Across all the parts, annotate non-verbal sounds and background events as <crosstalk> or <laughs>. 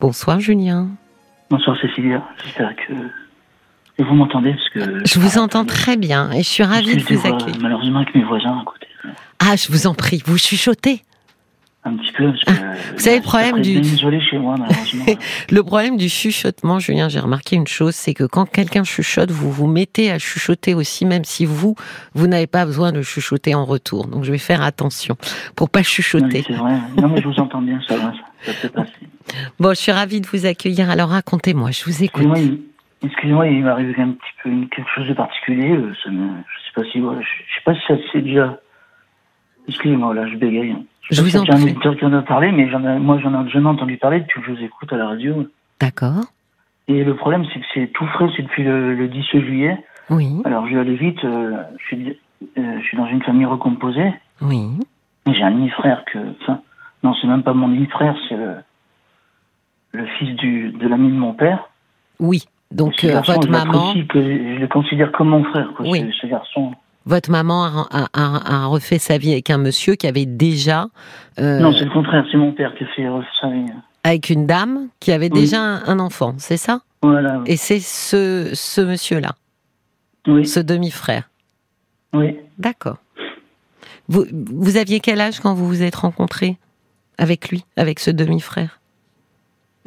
Bonsoir Julien. Bonsoir Cécilia, j'espère que vous m'entendez parce que je vous entends très bien et je suis ravie de vous accueillir. Malheureusement avec mes voisins à côté. Ah, je vous en prie, vous chuchotez. Un petit peu. Parce que, ah, <laughs> vous savez le problème du. chez moi, <laughs> le problème du chuchotement, Julien, j'ai remarqué une chose, c'est que quand quelqu'un chuchote, vous vous mettez à chuchoter aussi, même si vous, vous n'avez pas besoin de chuchoter en retour. Donc je vais faire attention pour pas chuchoter. C'est vrai. Non mais je vous entends bien, ça va, ça, peut passer. <laughs> Bon, je suis ravie de vous accueillir. Alors racontez-moi, je vous écoute. Excusez-moi, il, m'arrive un petit peu quelque chose de particulier. Euh, ça me, je sais pas si, je, sais pas si ça c'est déjà. Excusez-moi, là, je bégaye. Je, vous en prie. un auditeur qui en a parlé, mais moi, j'en ai jamais entendu parler depuis que je vous écoute à la radio. D'accord. Et le problème, c'est que c'est tout frais, c'est depuis le, 10 juillet. Oui. Alors, je vais aller vite. Euh, je, suis, euh, je suis dans une famille recomposée. Oui. J'ai un demi-frère que. Enfin, non, c'est même pas mon demi-frère, c'est le, le fils du, de l'ami de mon père. Oui. Donc, euh, votre je maman. Que je le considère comme mon frère, quoi, oui. ce, garçon. Votre maman a, a, a, refait sa vie avec un monsieur qui avait déjà. Euh, non, c'est le contraire, c'est mon père qui a fait sa vie. Avec une dame qui avait déjà un, enfant, c'est ça? Voilà. Et c'est ce, ce monsieur-là? Oui. Ce demi-frère? Oui. D'accord. Vous, vous aviez quel âge quand vous vous êtes rencontrés avec lui, avec ce demi-frère?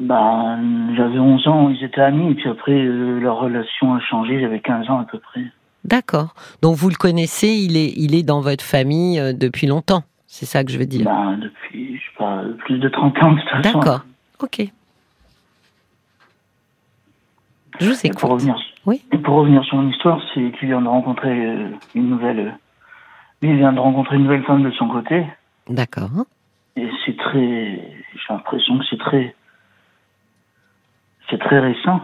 Bah, j'avais 11 ans, ils étaient amis, et puis après, euh, leur relation a changé, j'avais 15 ans à peu près. D'accord. Donc vous le connaissez, il est, il est dans votre famille euh, depuis longtemps, c'est ça que je veux dire? Bah, Depuis, je sais pas, plus de 30 ans de toute façon. D'accord, ok. Je vous écoute. pour revenir, oui. pour revenir sur mon histoire, c'est qu'il vient de rencontrer euh, une nouvelle... il vient de rencontrer une nouvelle femme de son côté. D'accord. Et c'est très... J'ai l'impression que c'est très c'est très récent.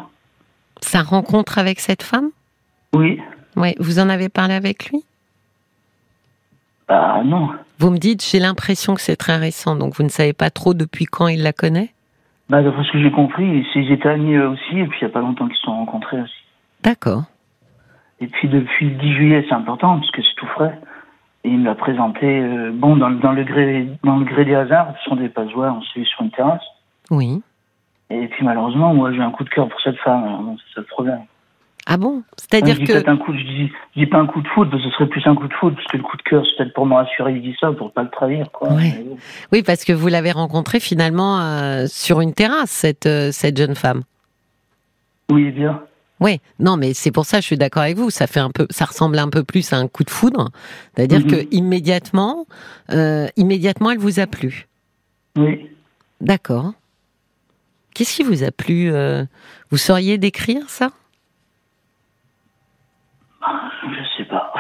Sa rencontre avec cette femme? Oui. Oui, vous en avez parlé avec lui? Bah non. Vous me dites, j'ai l'impression que c'est très récent, donc vous ne savez pas trop depuis quand il la connaît? Bah d'après ce que j'ai compris, ils étaient amis aussi, et puis il n'y a pas longtemps qu'ils se sont rencontrés aussi. D'accord. Et puis depuis le 10 juillet, c'est important, parce que c'est tout frais. Et il me l'a présenté, euh, bon, dans, dans, le gré, dans le gré des hasards, ce sont des passoires, on s'est vu sur une terrasse. Oui. Et puis malheureusement, moi j'ai un coup de cœur pour cette femme. c'est ça le problème. Ah bon? C'est-à-dire que. Un coup, je, dis, je dis pas un coup de foot, parce que ce serait plus un coup de foot, parce que le coup de cœur, c'est peut-être pour me rassurer, il dit ça, pour pas le trahir. Quoi. Oui. parce que vous l'avez rencontrée finalement euh, sur une terrasse, cette, euh, cette jeune femme. Oui, bien. Oui, non, mais c'est pour ça, je suis d'accord avec vous. Ça fait un peu, ça ressemble un peu plus à un coup de foudre, c'est-à-dire mhm. que immédiatement, euh, immédiatement, elle vous a plu. Oui. D'accord. Qu'est-ce qui vous a plu Vous sauriez décrire ça? Je sais pas.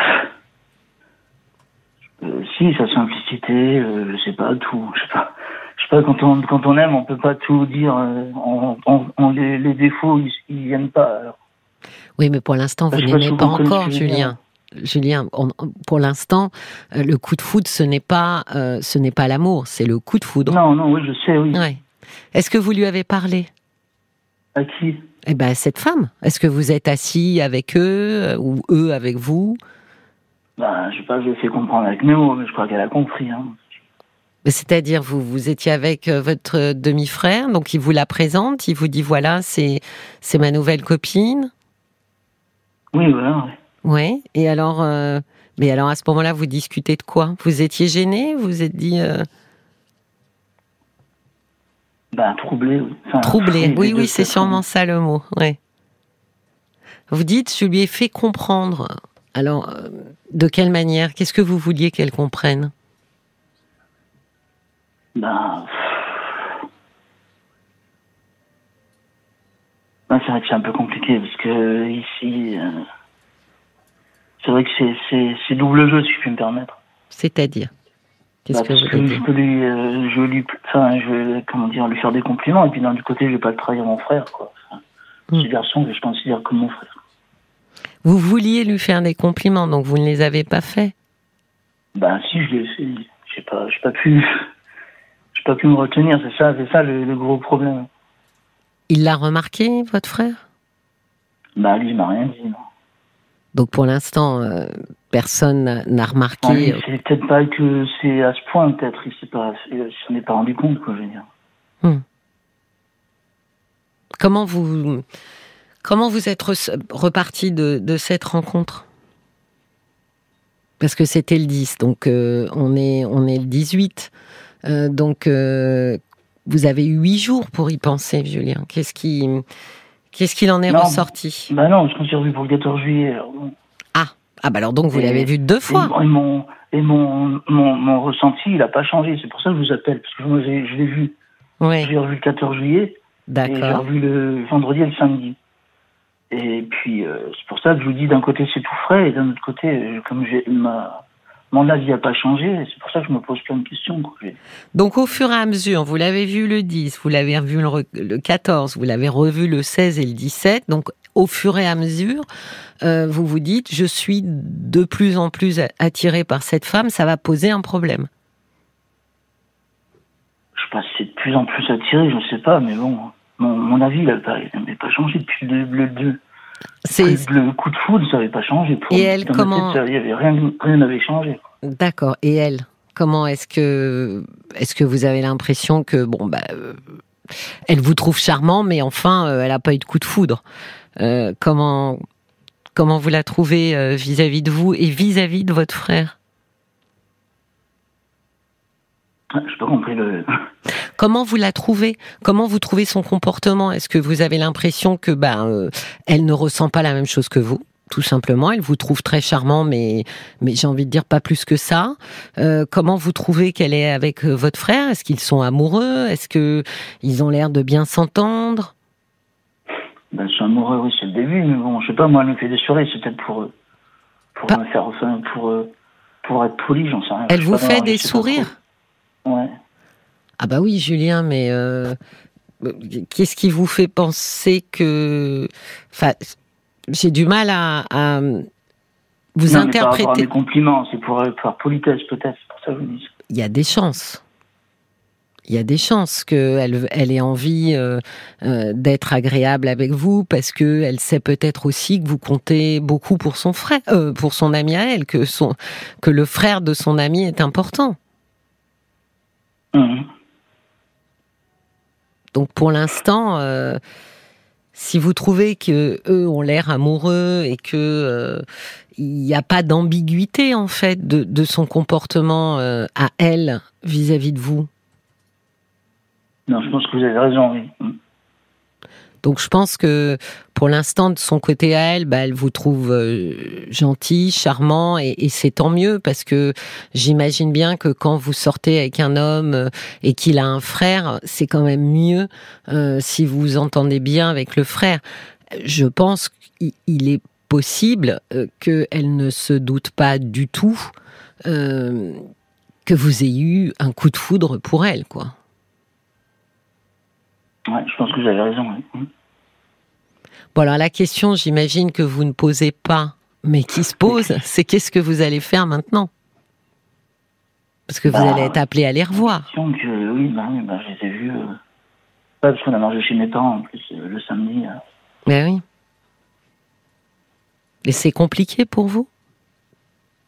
Euh, si, sa simplicité, euh, je sais pas, tout. Je sais pas. Je sais pas, quand on, quand on aime, on peut pas tout dire. On, les, défauts, ils, ils viennent pas. Oui, mais pour l'instant, vous n'aimez pas, encore, Julien. Julien, pour l'instant, le coup de foudre, ce n'est pas, ce n'est pas l'amour, c'est le coup de foudre. Non, non, oui, je sais, oui. Ouais. Est-ce que vous lui avez parlé? À qui? Eh ben, cette femme. Est-ce que vous êtes assis avec eux euh, ou eux avec vous? Bah, je sais pas, je fait comprendre avec mes mots, mais je crois qu'elle a compris. Hein. C'est-à-dire, vous, vous étiez avec euh, votre demi-frère, donc il vous la présente, il vous dit voilà, c'est, c'est ma nouvelle copine? Oui, voilà. Oui. Et alors, euh, mais alors à ce moment-là, vous discutez de quoi? Vous étiez gêné Vous vous êtes dit ben, troublé, oui. troublé, oui, oui, c'est sûrement ça le mot, ouais. Vous dites, je lui ai fait comprendre. Alors, euh, de quelle manière? Qu'est-ce que vous vouliez qu'elle comprenne? Ben. ben c'est vrai que c'est un peu compliqué parce que ici. Euh, c'est vrai que c'est double jeu, si je puis me permettre. C'est-à-dire? Bah, que, je peux lui, euh, je lui, enfin, je vais, comment dire, lui faire des compliments et puis d'un côté, je vais pas le trahir mon frère, quoi. C'est hmm. garçon que je considère comme mon frère. Vous vouliez lui faire des compliments, donc vous ne les avez pas faits. Ben si, je l'ai fait. J'ai pas, j'ai pas pu, <laughs> j'ai pas pu me retenir. C'est ça, c'est ça le, gros problème. Il l'a remarqué, votre frère? Bah lui, il m'a rien dit. Non. Donc pour l'instant, euh, personne n'a remarqué. c'est peut-être pas que c'est à ce point, peut-être. Il s'en est pas rendu compte, quoi, je veux dire. Hmm. Comment vous, comment vous êtes reparti de, de cette rencontre? Parce que c'était le 10, donc euh, on, est, on est le 18. Euh, donc, euh, vous avez eu huit jours pour y penser, Julien. Qu'est-ce qui, qu'est-ce qu'il en est ressorti Bah non, je me suis revu pour le 14 juillet. Ah, ah bah alors donc vous l'avez vu deux fois. Et, mon, et mon, mon, ressenti, il n'a pas changé. C'est pour ça que je vous appelle, parce que moi, je l'ai vu. Ouais. J'ai revu le 14 juillet. D'accord. Et j'ai revu le vendredi et le samedi. Et puis, euh, c'est pour ça que je vous dis, d'un côté, c'est tout frais, et d'un autre côté, comme j'ai ma mon avis n'a pas changé, c'est pour ça que je me pose plein de questions. Donc au fur et à mesure, vous l'avez vu le 10, vous l'avez revu le, 14, vous l'avez revu le 16 et le 17, donc au fur et à mesure, euh, vous vous dites, je suis de plus en plus attiré par cette femme, ça va poser un problème. Je sais pas si c'est de plus en plus attiré, je ne sais pas, mais bon, mon, avis n'a pas, pas, changé depuis le, le 2. Le coup de foudre, ça n'avait pas changé. et elle, comment y avait rien, rien n'avait changé. D'accord. Et elle, comment est-ce que est-ce que vous avez l'impression que bon bah euh, elle vous trouve charmant, mais enfin euh, elle n'a pas eu de coup de foudre. Euh, comment comment vous la trouvez vis-à-vis de vous et vis-à-vis de votre frère ah, Je pas compris le. Comment vous la trouvez? Comment vous trouvez son comportement? Est-ce que vous avez l'impression que ben euh, elle ne ressent pas la même chose que vous? Tout simplement. Elle vous trouve très charmant, mais, mais j'ai envie de dire pas plus que ça. Euh, comment vous trouvez qu'elle est avec euh, votre frère? Est-ce qu'ils sont amoureux? Est-ce que ils ont l'air de bien s'entendre? Ben, Ils sont amoureux, oui, c'est le début. Mais bon, je sais pas, moi, elle me fait des sourires, c'est peut-être pour, pour me faire, pour, pour être poli, j'en sais rien. Elle vous fait des sourires? Ouais. Ah bah oui, Julien, mais euh, qu'est-ce qui vous fait penser que... Enfin, j'ai du mal à, vous interpréter. C'est des compliments, c'est pour par politesse peut-être, pour ça dis. Il y a des chances. Il y a des chances qu'elle elle ait envie euh, euh, d'être agréable avec vous parce que elle sait peut-être aussi que vous comptez beaucoup pour son frère, pour son ami à elle, que son que le frère de son ami est important. Mmh. Donc pour l'instant, euh, si vous trouvez que eux ont l'air amoureux et que euh, il n'y a pas d'ambiguïté en fait de, son comportement euh, à elle vis-à-vis de vous? Non, je pense que vous avez raison. Oui. Donc je pense que pour l'instant, de son côté à elle, bah, elle vous trouve euh, gentil, charmant, et, c'est tant mieux parce que j'imagine bien que quand vous sortez avec un homme euh, et qu'il a un frère, c'est quand même mieux euh, si vous vous entendez bien avec le frère. Je pense qu'il est possible qu'elle ne se doute pas du tout que vous ayez eu un coup de foudre pour elle, quoi. Ouais, je pense que vous avez raison. Oui. Bon, alors la question, j'imagine que vous ne posez pas, mais qui se pose, c'est qu'est-ce que vous allez faire maintenant? Parce que vous bah, allez être appelé à les revoir. Que, oui, bah, bah, je les ai vus. Euh, parce qu'on a mangé chez mes parents en plus euh, le samedi. Euh. Ben oui. Et c'est compliqué pour vous?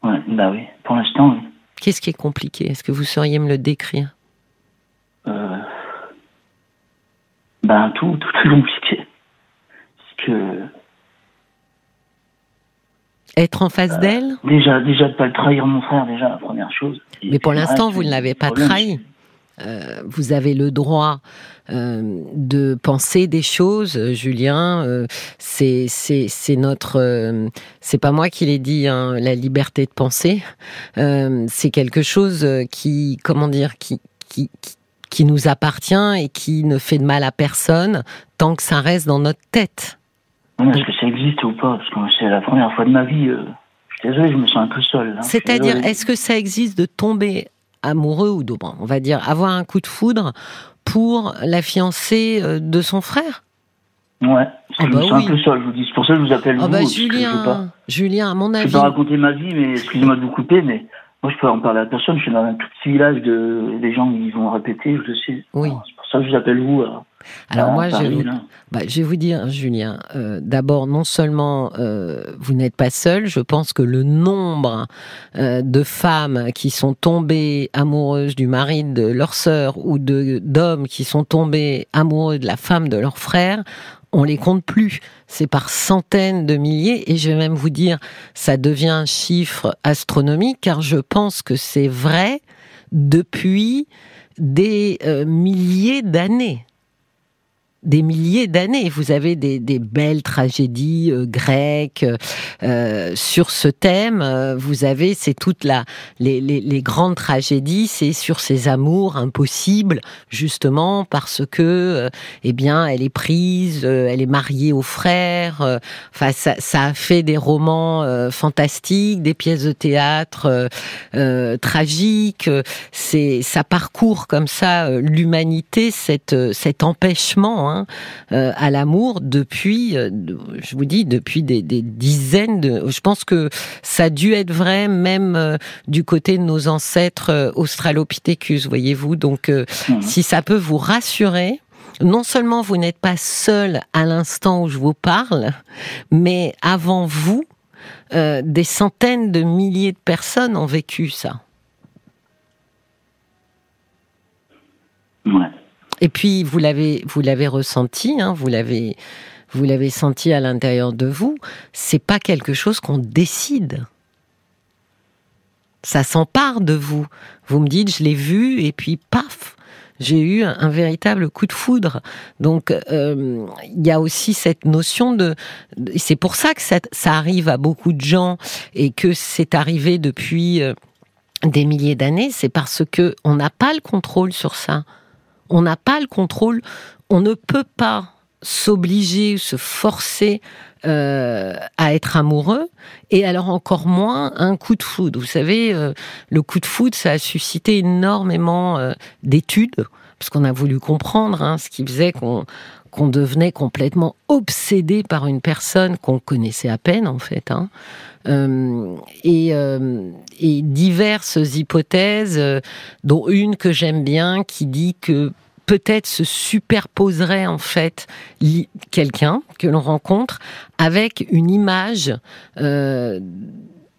Ouais, bah oui, pour l'instant, oui. Qu'est-ce qui est compliqué? Est-ce que vous sauriez me le décrire? Euh, Ben tout, tout est compliqué que. Être en face euh, d'elle? Déjà, déjà de pas le trahir mon frère, déjà la première chose. Mais pour l'instant, vous ne l'avez pas trahi. Euh, vous avez le droit euh, de penser des choses, Julien. c'est c'est notre. c'est pas moi qui l'ai dit. Hein, la liberté de penser, c'est quelque chose qui, comment dire, qui, qui, qui nous appartient et qui ne fait de mal à personne tant que ça reste dans notre tête. Est-ce que ça existe ou pas? Parce que c'est la première fois de ma vie. Euh, je suis désolé, je me sens un peu seul. C'est-à-dire, est-ce que ça existe de tomber amoureux ou de, on va dire, avoir un coup de foudre pour la fiancée euh, de son frère? Ouais, ah je me bah sens un peu seul, je vous dis. C'est pour ça que je vous appelle ah vous. Bah Julien, Julien, à mon avis. Je peux raconter ma vie, mais excusez-moi de vous couper, mais moi je peux en parler à personne. Je suis dans un tout petit village de des gens qui vont répéter, je le sais. Oui. C'est pour ça que je vous appelle vous. Alors moi, je, vais, bah, je vais vous dire, Julien, euh, d'abord, non seulement euh, vous n'êtes pas seul, je pense que le nombre euh, de femmes qui sont tombées amoureuses du mari de leur sœur ou de d'hommes qui sont tombés amoureux de la femme de leur frère, on les compte plus. C'est par centaines de milliers et je vais même vous dire, ça devient un chiffre astronomique car je pense que c'est vrai depuis des milliers d'années des milliers d'années. Vous avez des, des belles tragédies euh, grecques euh, sur ce thème. Euh, vous avez, c'est toute la les, les, les grandes tragédies, c'est sur ces amours impossibles, justement parce que, eh bien, elle est prise, elle est mariée au frère. Enfin, ça, ça, a fait des romans fantastiques, des pièces de théâtre tragiques. C'est ça parcourt comme ça l'humanité, cette cet empêchement. Hein, Hein, euh, à l'amour depuis, euh, je vous dis, depuis des, dizaines de. Je pense que ça a dû être vrai même euh, du côté de nos ancêtres Australopithecus, voyez-vous. Donc, mhm. si ça peut vous rassurer, non seulement vous n'êtes pas seul à l'instant où je vous parle, mais avant vous, des centaines de milliers de personnes ont vécu ça. Et puis vous l'avez vous l'avez ressenti, hein, vous l'avez vous l'avez senti à l'intérieur de vous. C'est pas quelque chose qu'on décide. Ça s'empare de vous. Vous me dites, je l'ai vu et puis paf, j'ai eu un, véritable coup de foudre. Donc euh, il y a aussi cette notion de. c'est pour ça que ça, arrive à beaucoup de gens et que c'est arrivé depuis euh, des milliers d'années. C'est parce que on n'a pas le contrôle sur ça on n'a pas le contrôle, on ne peut pas s'obliger, se forcer euh, à être amoureux, et alors encore moins un coup de foudre. Vous savez, euh, le coup de foudre, ça a suscité énormément euh, d'études, qu'on a voulu comprendre hein, ce qui faisait qu'on devenait complètement obsédé par une personne qu'on connaissait à peine en fait. Hein. et, et, diverses hypothèses, dont une que j'aime bien, qui dit que peut-être se superposerait en fait quelqu'un que l'on rencontre avec une image euh,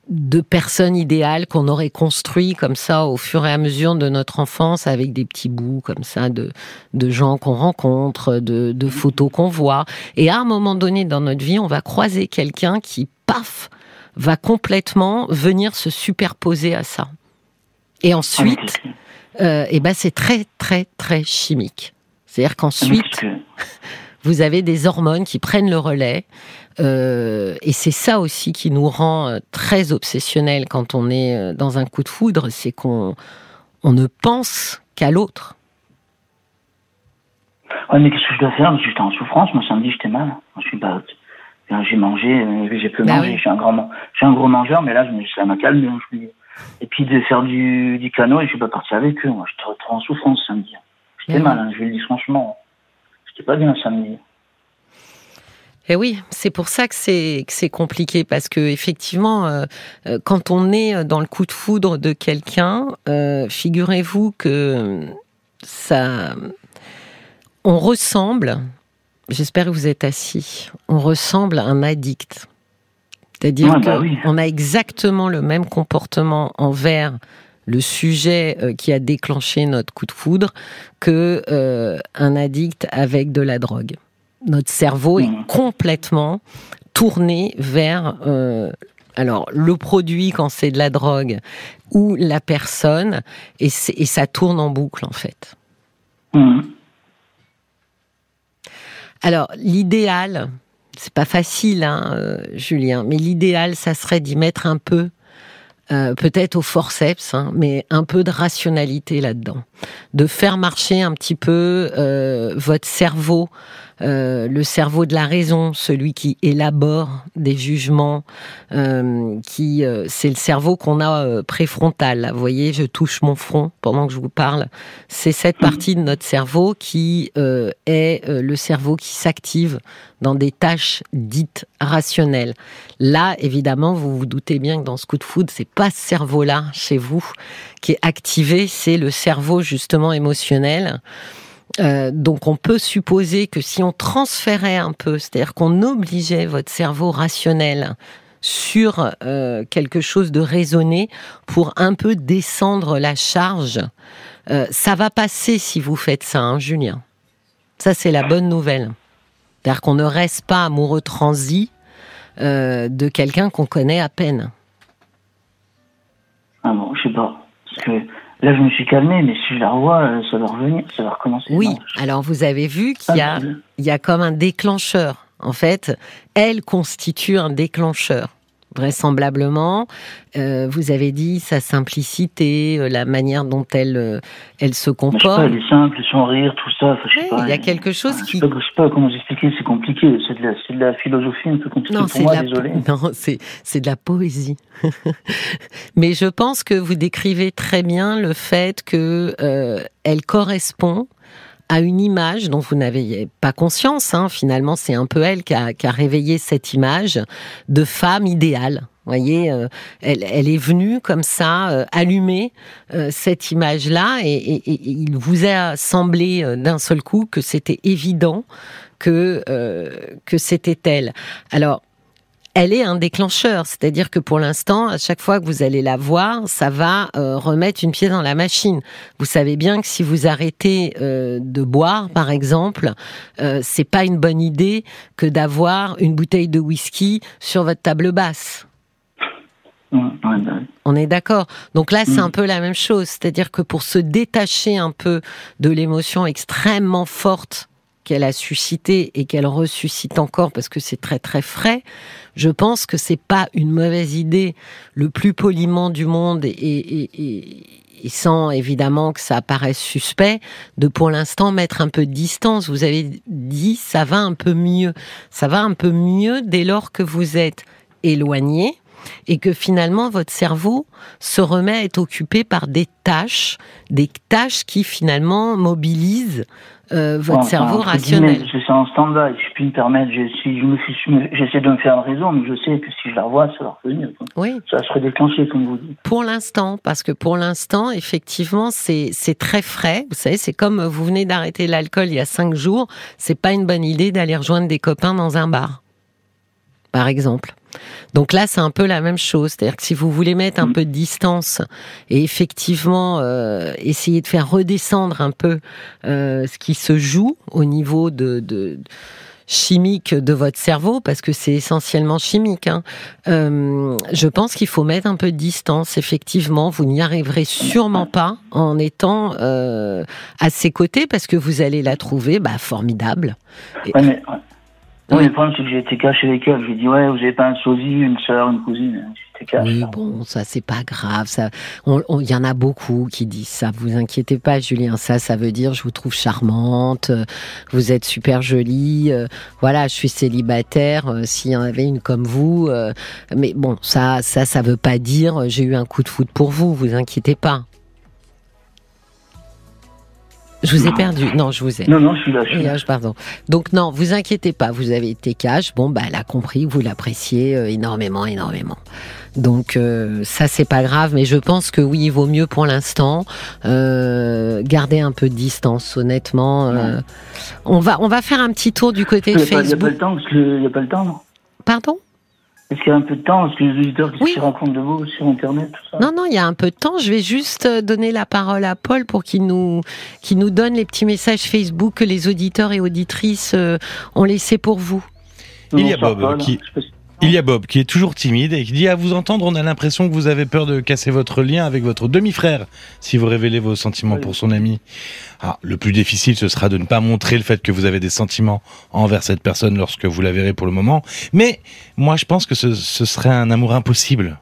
de personne idéale qu'on aurait construit comme ça au fur et à mesure de notre enfance avec des petits bouts comme ça de, de gens qu'on rencontre, de, de photos qu'on voit. Et à un moment donné dans notre vie, on va croiser quelqu'un qui, paf, va complètement venir se superposer à ça. Et ensuite, euh, et ben c'est très très très chimique. C'est-à-dire qu'ensuite, <laughs> vous avez des hormones qui prennent le relais. Euh, et c'est ça aussi qui nous rend euh, très obsessionnels quand on est euh, dans un coup de foudre, c'est qu'on on ne pense qu'à l'autre. Ouais, mais qu'est-ce que je dois faire? J'étais en souffrance, moi samedi j'étais mal. Je suis pas, j'ai mangé, j'ai peu bah mangé, je suis un grand, je suis un gros mangeur, mais là ça m'a calmé. Et puis de faire du, du canot et je suis pas parti avec eux. Moi, j'étais trop en souffrance samedi. J'étais mal, hein, je vais le dire franchement. J'étais pas bien samedi. Et eh oui, c'est pour ça que c'est que c'est compliqué parce que effectivement, euh, euh, quand on est dans le coup de foudre de quelqu'un, euh, figurez-vous que ça, on ressemble. J'espère que vous êtes assis. On ressemble à un addict. C'est-à-dire bah qu'on a exactement le même comportement envers le sujet euh, qui a déclenché notre coup de foudre que euh, un addict avec de la drogue. Notre cerveau est complètement tourné vers euh, alors le produit quand c'est de la drogue ou la personne et, et, ça tourne en boucle en fait. Mmh. Alors l'idéal, c'est pas facile, hein, Julien, mais l'idéal, ça serait d'y mettre un peu, euh, peut-être au forceps, hein, mais un peu de rationalité là-dedans, de faire marcher un petit peu euh, votre cerveau euh, le cerveau de la raison, celui qui élabore des jugements, euh, qui euh, c'est le cerveau qu'on a préfrontal. Vous voyez, je touche mon front pendant que je vous parle. C'est cette partie de notre cerveau qui est le cerveau qui s'active dans des tâches dites rationnelles. Là, évidemment, vous vous doutez bien que dans ce coup de foudre, c'est pas ce cerveau-là chez vous qui est activé, c'est le cerveau justement émotionnel Euh, donc on peut supposer que si on transférait un peu, c'est-à-dire qu'on obligeait votre cerveau rationnel sur euh, quelque chose de raisonné pour un peu descendre la charge, euh, ça va passer si vous faites ça, hein, Julien. Ça c'est la bonne nouvelle. C'est-à-dire qu'on ne reste pas amoureux transi de quelqu'un qu'on connaît à peine. Ah bon, je sais pas. Parce que là, je me suis calmé, mais si je la revois, euh, ça va revenir, ça va recommencer. Oui, alors vous avez vu qu'il y, a, il y a comme un déclencheur. En fait, elle constitue un déclencheur vraisemblablement. Euh, vous avez dit sa simplicité, euh, la manière dont elle, euh, elle se comporte. elle est simple, son rire, tout ça. il y a quelque chose qui. Je ne sais, pas comment vous expliquer, c'est compliqué. C'est de, la philosophie un peu compliquée non, pour moi, désolé. <laughs> Non, c'est de la poésie. <laughs> Mais je pense que vous décrivez très bien le fait que elle correspond à une image dont vous n'avez pas conscience. Hein. Finalement, c'est un peu elle qui a, réveillé cette image de femme idéale. Vous voyez, euh, elle, est venue comme ça euh, allumer euh, cette image-là et, il vous a semblé d'un seul coup que c'était évident que que c'était elle. Alors elle est un déclencheur, c'est-à-dire que pour l'instant, à chaque fois que vous allez la voir, ça va euh, remettre une pièce dans la machine. Vous savez bien que si vous arrêtez euh, de boire, par exemple, euh, c'est pas une bonne idée que d'avoir une bouteille de whisky sur votre table basse. Bah On est d'accord. Donc là, c'est mm. un peu la même chose. C'est-à-dire que pour se détacher un peu de l'émotion extrêmement forte qu'elle a suscité et qu'elle ressuscite encore parce que c'est très très frais, je pense que c'est pas une mauvaise idée, le plus poliment du monde et, sans évidemment que ça paraisse suspect, de pour l'instant mettre un peu de distance. Vous avez dit ça va un peu mieux, ça va un peu mieux dès lors que vous êtes éloigné et que finalement votre cerveau se remet à être occupé par des tâches, des tâches qui finalement mobilisent euh, votre cerveau rationnel. Je suis en stand-by, je puis me permettre, je j'essaie de me faire une raison, mais je sais que si je la revois, ça va revenir. Oui. Ça va se redéclencher, comme vous dites. Pour l'instant, parce que pour l'instant, effectivement, c'est, c'est très frais. Vous savez, c'est comme vous venez d'arrêter l'alcool il y a cinq jours, c'est pas une bonne idée d'aller rejoindre des copains dans un bar par exemple. Donc là, c'est un peu la même chose. C'est-à-dire que si vous voulez mettre un mm. peu de distance et effectivement euh, essayer de faire redescendre un peu euh, ce qui se joue au niveau de, chimique de votre cerveau, parce que c'est essentiellement chimique. Hein, euh, je pense qu'il faut mettre un peu de distance. Effectivement, vous n'y arriverez sûrement pas en étant à ses côtés, parce que vous allez la trouver bah, formidable. Oui. le problème, c'est que j'ai été caché avec elle. Je lui ai dit, ouais, vous n'avez pas un sosie, une sœur, une cousine. Oui, bon, ça, c'est pas grave. Ça, il y en a beaucoup qui disent ça. Vous inquiétez pas, Julien. Ça, ça veut dire, je vous trouve charmante, vous êtes super jolie. Euh, voilà, je suis célibataire. Euh, s'il y en avait une comme vous, euh, mais bon, ça, ça, ça veut pas dire, j'ai eu un coup de foot pour vous. Vous inquiétez pas. Je vous ai perdu. Non, je vous ai. Non, non, je suis là. Je suis là. Pardon. Donc non, vous inquiétez pas. Vous avez été cash. Bon, bah, elle a compris. Vous l'appréciez euh, énormément, énormément. Donc euh, ça, c'est pas grave. Mais je pense que oui, il vaut mieux pour l'instant euh, garder un peu de distance. Honnêtement, euh, on va on va faire un petit tour du côté de Facebook. Il n'y a pas le temps. Il n'y a pas le temps. Non? Pardon? Est-ce qu'il y a un peu de temps Est-ce que les auditeurs qui se rencontrent de vous sur Internet tout ça Non, non, il y a un peu de temps. Je vais juste euh, donner la parole à Paul pour qu'il nous, qu'il nous donne les petits messages Facebook que les auditeurs et auditrices euh, ont laissés pour vous. Il y a Bob qui, il y a Bob qui est toujours timide et qui dit à vous entendre, on a l'impression que vous avez peur de casser votre lien avec votre demi-frère si vous révélez vos sentiments pour son ami. Ah, le plus difficile, ce sera de ne pas montrer le fait que vous avez des sentiments envers cette personne lorsque vous la verrez pour le moment. Mais moi, je pense que ce, serait un amour impossible.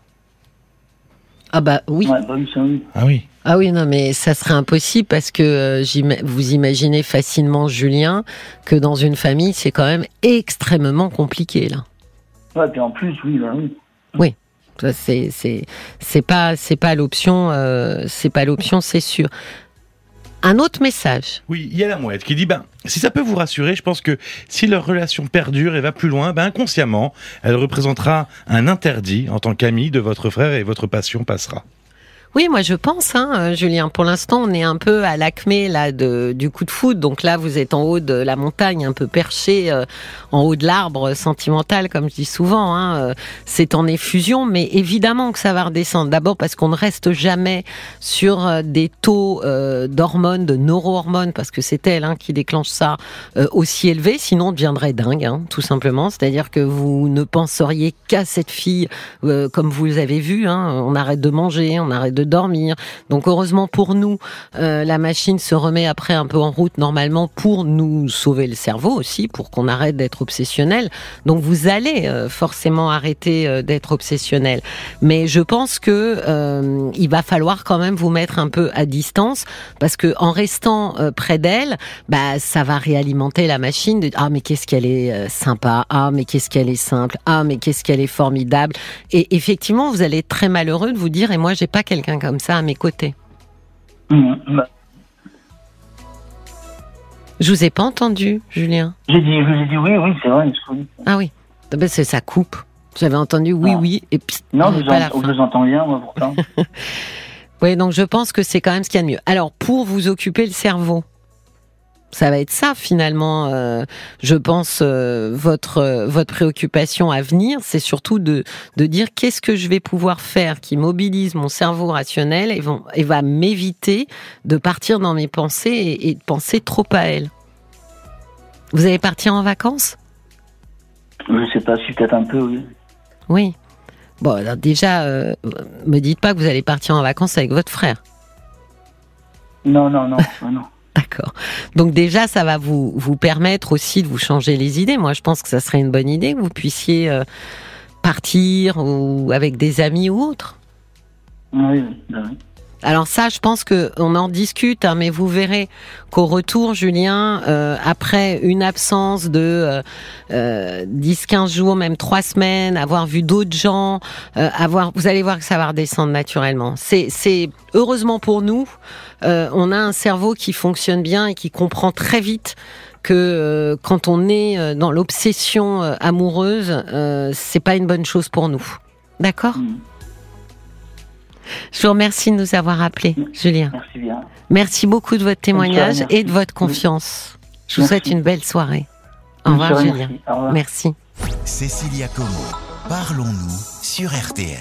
Ah bah oui. oui, Ah oui. Ah oui, non, mais ça serait impossible parce que euh, vous imaginez facilement, Julien, que dans une famille, c'est quand même extrêmement compliqué, là. Ouais, puis en plus, oui, bah oui. Oui. C'est c'est c'est pas c'est pas l'option euh, c'est pas l'option c'est sûr. Un autre message. Oui, il y a la mouette qui dit ben si ça peut vous rassurer, je pense que si leur relation perdure et va plus loin, ben inconsciemment, elle représentera un interdit en tant qu'amie de votre frère et votre passion passera. Oui, moi je pense, hein, euh, Julien. Pour l'instant, on est un peu à l'acmé là de, du coup de foudre. Donc là, vous êtes en haut de la montagne, un peu perché, euh, en haut de l'arbre sentimental, comme je dis souvent. Hein, euh, c'est en effusion, mais évidemment que ça va redescendre. D'abord parce qu'on ne reste jamais sur des taux d'hormones, de neurohormones, parce que c'est elle hein, qui déclenche ça aussi élevé. Sinon, on deviendrait dingue, hein, tout simplement. C'est-à-dire que vous ne penseriez qu'à cette fille, comme vous avez vu. Hein, on arrête de manger, on arrête de dormir. Donc heureusement pour nous, euh, la machine se remet après un peu en route normalement pour nous sauver le cerveau aussi, pour qu'on arrête d'être obsessionnel. Donc vous allez euh, forcément arrêter euh, d'être obsessionnel. Mais je pense que il va falloir quand même vous mettre un peu à distance parce que en restant près d'elle, bah ça va réalimenter la machine. De, ah mais qu'est-ce qu'elle est sympa. Ah mais qu'est-ce qu'elle est simple. Ah mais qu'est-ce qu'elle est formidable. Et effectivement, vous allez être très malheureux de vous dire et moi j'ai pas quelqu'un comme ça à mes côtés. Mmh. Je vous ai pas entendu, Julien. J'ai dit, je ai dit oui, oui, c'est vrai. Ah oui, ah ben, c'est ça coupe. J'avais entendu oui, ah. oui, et puis. Non, je, vous entends bien, moi, pourtant. <laughs> oui, donc je pense que c'est quand même ce qu'il y a de mieux. Alors, pour vous occuper le cerveau, ça va être ça finalement. Euh, je pense euh, votre euh, votre préoccupation à venir, c'est surtout de de dire qu'est-ce que je vais pouvoir faire qui mobilise mon cerveau rationnel et, vont, et va m'éviter de partir dans mes pensées et, de penser trop à elle. Vous allez partir en vacances? Je sais pas, si peut-être un peu, oui. Oui. Bon, alors déjà, me dites pas que vous allez partir en vacances avec votre frère. Non, non, non, <laughs> non. D'accord. Donc déjà, ça va vous, vous permettre aussi de vous changer les idées. Moi, je pense que ça serait une bonne idée que vous puissiez euh, partir ou avec des amis ou autre. Oui, ben oui. Alors ça, je pense que on en discute, hein, mais vous verrez qu'au retour, Julien, euh, après une absence de euh, 10-15 euh, jours, même trois semaines, avoir vu d'autres gens, euh, avoir, vous allez voir que ça va redescendre naturellement. C'est, c'est heureusement pour nous, on a un cerveau qui fonctionne bien et qui comprend très vite que quand on est dans l'obsession amoureuse, c'est pas une bonne chose pour nous. D'accord? Mm. Je vous remercie de nous avoir appelés, Julien. Merci bien. Merci beaucoup de votre témoignage et de votre confiance. Je vous souhaite une belle soirée. Au revoir, Julien. Merci. Cécilia Como, parlons-nous sur RTL.